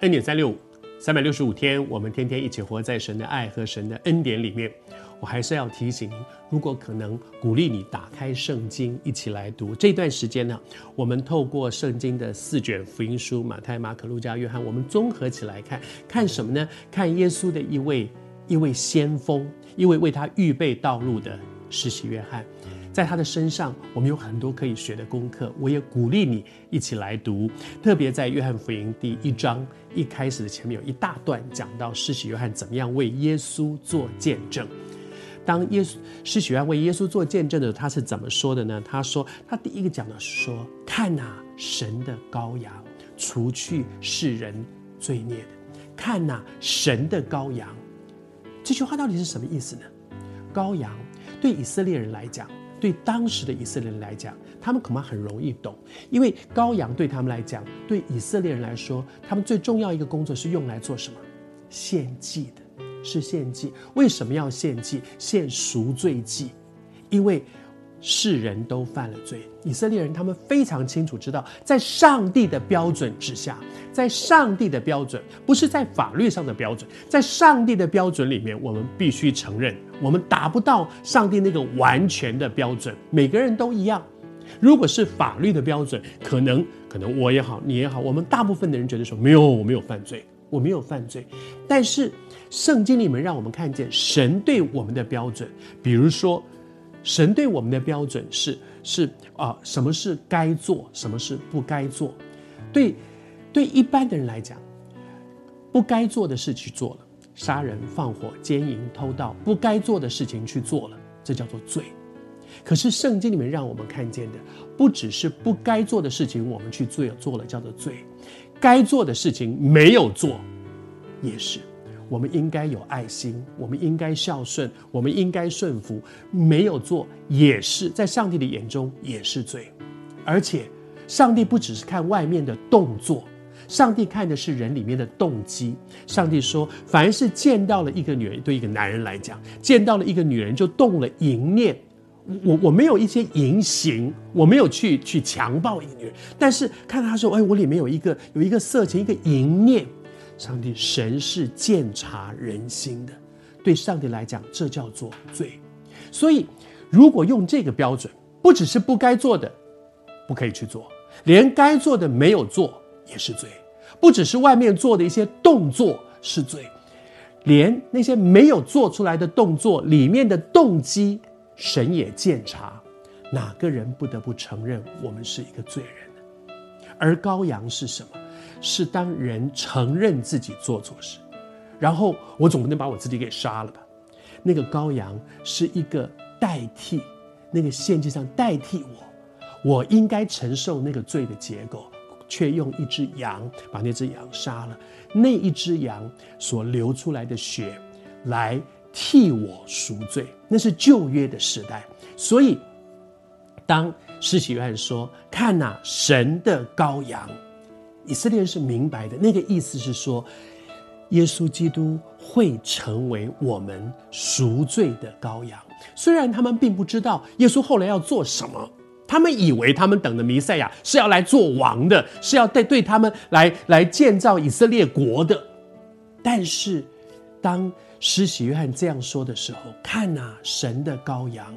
恩典三六五，三百六十五天，我们天天一起活在神的爱和神的恩典里面。我还是要提醒您，如果可能，鼓励你打开圣经一起来读。这段时间呢，我们透过圣经的四卷福音书——马太、马可、路加、约翰，我们综合起来看，看什么呢？看耶稣的一位一位先锋，一位为他预备道路的施洗约翰。在他的身上，我们有很多可以学的功课。我也鼓励你一起来读，特别在约翰福音第一章一开始的前面有一大段讲到施洗约翰怎么样为耶稣做见证。当耶稣施洗约翰为耶稣做见证的时候，他是怎么说的呢？他说，他第一个讲的是说：“看呐，神的羔羊，除去世人罪孽的。看呐，神的羔羊。”这句话到底是什么意思呢？羔羊对以色列人来讲。对当时的以色列人来讲，他们恐怕很容易懂，因为羔羊对他们来讲，对以色列人来说，他们最重要一个工作是用来做什么？献祭的，是献祭。为什么要献祭？献赎罪祭，因为。世人都犯了罪，以色列人他们非常清楚知道，在上帝的标准之下，在上帝的标准，不是在法律上的标准，在上帝的标准里面，我们必须承认，我们达不到上帝那个完全的标准。每个人都一样。如果是法律的标准，可能可能我也好，你也好，我们大部分的人觉得说，没有，我没有犯罪，我没有犯罪。但是圣经里面让我们看见神对我们的标准，比如说。神对我们的标准是是啊、什么是该做，什么是不该做？对，对一般的人来讲，不该做的事去做了，杀人、放火、奸淫、偷盗，不该做的事情去做了，这叫做罪。可是圣经里面让我们看见的，不只是不该做的事情我们去做做了，叫做罪；该做的事情没有做，也是。我们应该有爱心，我们应该孝顺，我们应该顺服。没有做也是在上帝的眼中也是罪，而且上帝不只是看外面的动作，上帝看的是人里面的动机。上帝说，凡是见到了一个女人，对一个男人来讲，见到了一个女人就动了淫念。我我没有一些淫行，我没有去去强暴一个女人，但是看到他说，哎，我里面有一个有一个色情，一个淫念。上帝神是鉴察人心的，对上帝来讲，这叫做罪。所以，如果用这个标准，不只是不该做的不可以去做，连该做的没有做也是罪；不只是外面做的一些动作是罪，连那些没有做出来的动作里面的动机，神也鉴察。哪个人不得不承认我们是一个罪人？而羔羊是什么？是当人承认自己做错事，然后我总不能把我自己给杀了吧？那个羔羊是一个代替，那个献祭上代替我，我应该承受那个罪的结果，却用一只羊把那只羊杀了，那一只羊所流出来的血来替我赎罪，那是旧约的时代。所以，当施洗约翰说：“看哪，神的羔羊。”以色列人是明白的，那个意思是说，耶稣基督会成为我们赎罪的羔羊。虽然他们并不知道耶稣后来要做什么，他们以为他们等的弥赛亚是要来做王的，是要对对他们来来建造以色列国的。但是，当施洗约翰这样说的时候，看呐，神的羔羊。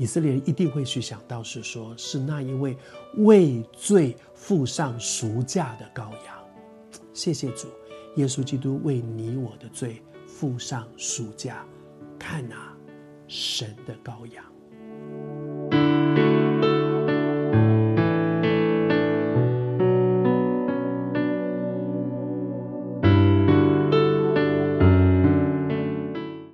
以色列人一定会去想到，是说，是那一位为罪付上赎价的羔羊。谢谢主，耶稣基督为你我的罪付上赎价。看啊，神的羔羊。